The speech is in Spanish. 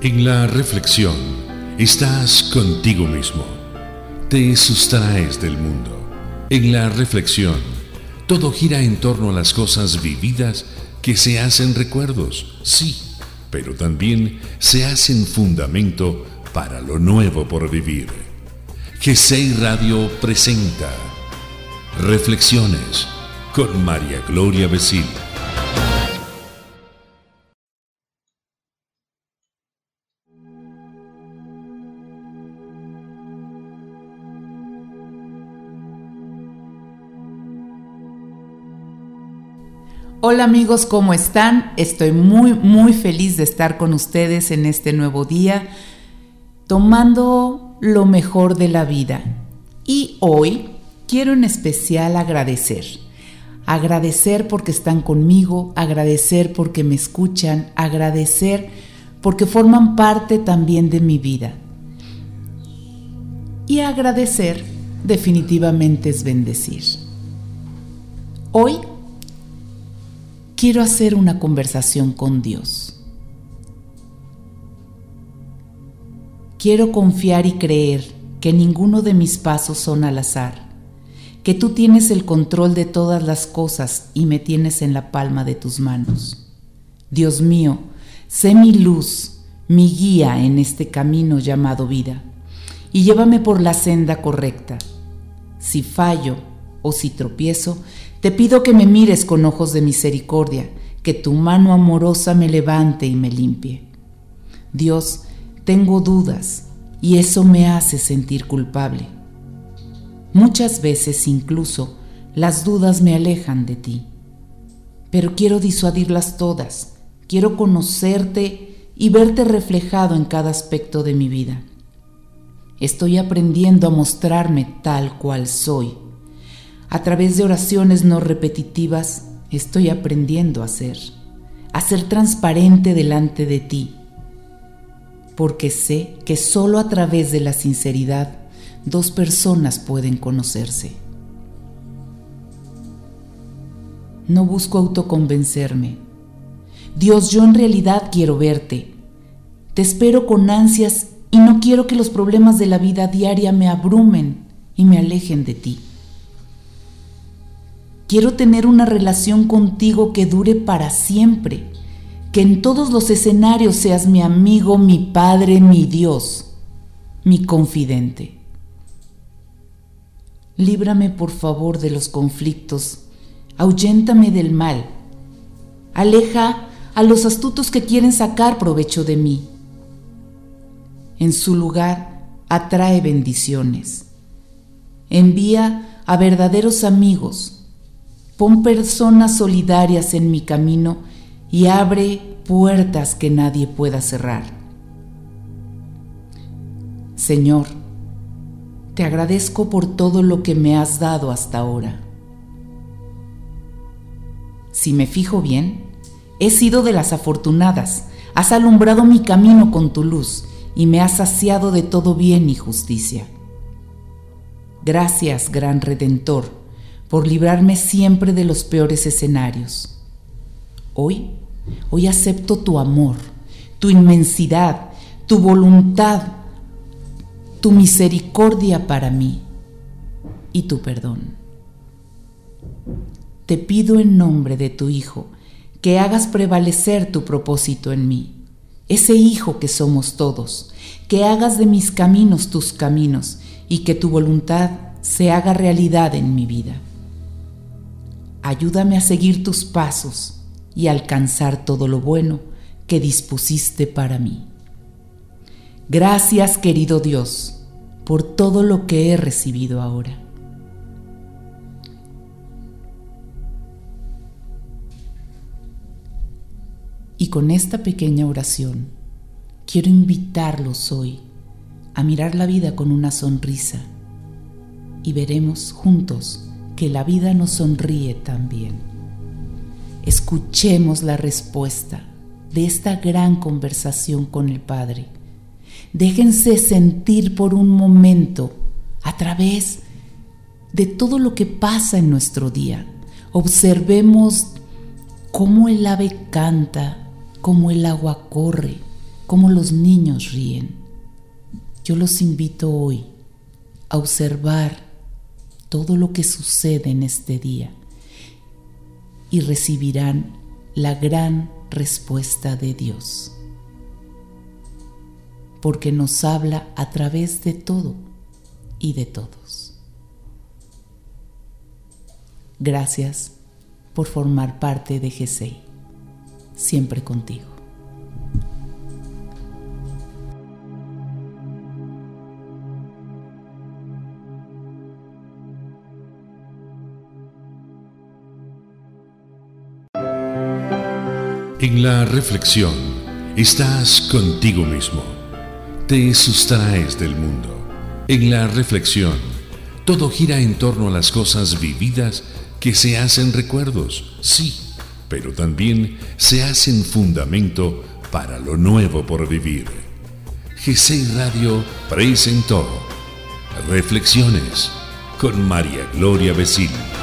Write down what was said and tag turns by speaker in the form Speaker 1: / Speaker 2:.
Speaker 1: En la reflexión estás contigo mismo. Te sustraes del mundo. En la reflexión todo gira en torno a las cosas vividas que se hacen recuerdos, sí, pero también se hacen fundamento para lo nuevo por vivir. GCI Radio presenta Reflexiones con María Gloria Besil.
Speaker 2: Hola amigos, ¿cómo están? Estoy muy, muy feliz de estar con ustedes en este nuevo día, tomando lo mejor de la vida. Y hoy quiero en especial agradecer. Agradecer porque están conmigo, agradecer porque me escuchan, agradecer porque forman parte también de mi vida. Y agradecer definitivamente es bendecir. Hoy quiero hacer una conversación con Dios. Quiero confiar y creer que ninguno de mis pasos son al azar, que tú tienes el control de todas las cosas y me tienes en la palma de tus manos. Dios mío, sé mi luz, mi guía en este camino llamado vida, y llévame por la senda correcta. Si fallo o si tropiezo, te pido que me mires con ojos de misericordia, que tu mano amorosa me levante y me limpie. Dios, tengo dudas y eso me hace sentir culpable. Muchas veces incluso las dudas me alejan de ti, pero quiero disuadirlas todas, quiero conocerte y verte reflejado en cada aspecto de mi vida. Estoy aprendiendo a mostrarme tal cual soy a través de oraciones no repetitivas, estoy aprendiendo a ser, a ser transparente delante de ti, porque sé que solo a través de la sinceridad dos personas pueden conocerse. No busco autoconvencerme. Dios, yo en realidad quiero verte. Te espero con ansias y no quiero que los problemas de la vida diaria me abrumen y me alejen de ti. Quiero tener una relación contigo que dure para siempre, que en todos los escenarios seas mi amigo, mi Padre, mi Dios, mi confidente. Líbrame por favor de los conflictos, ahuyéntame del mal, aleja a los astutos que quieren sacar provecho de mí. En su lugar, atrae bendiciones. Envía a verdaderos amigos Pon personas solidarias en mi camino y abre puertas que nadie pueda cerrar. Señor, te agradezco por todo lo que me has dado hasta ahora. Si me fijo bien, he sido de las afortunadas, has alumbrado mi camino con tu luz y me has saciado de todo bien y justicia. Gracias, gran Redentor por librarme siempre de los peores escenarios. Hoy, hoy acepto tu amor, tu inmensidad, tu voluntad, tu misericordia para mí y tu perdón. Te pido en nombre de tu Hijo que hagas prevalecer tu propósito en mí, ese Hijo que somos todos, que hagas de mis caminos tus caminos y que tu voluntad se haga realidad en mi vida ayúdame a seguir tus pasos y alcanzar todo lo bueno que dispusiste para mí. Gracias querido Dios por todo lo que he recibido ahora. Y con esta pequeña oración quiero invitarlos hoy a mirar la vida con una sonrisa y veremos juntos que la vida nos sonríe también. Escuchemos la respuesta de esta gran conversación con el Padre. Déjense sentir por un momento a través de todo lo que pasa en nuestro día. Observemos cómo el ave canta, cómo el agua corre, cómo los niños ríen. Yo los invito hoy a observar todo lo que sucede en este día y recibirán la gran respuesta de Dios, porque nos habla a través de todo y de todos. Gracias por formar parte de GESEI, siempre contigo.
Speaker 1: En la reflexión estás contigo mismo. Te sustraes del mundo. En la reflexión todo gira en torno a las cosas vividas que se hacen recuerdos, sí, pero también se hacen fundamento para lo nuevo por vivir. G6 Radio presentó Reflexiones con María Gloria Vecino.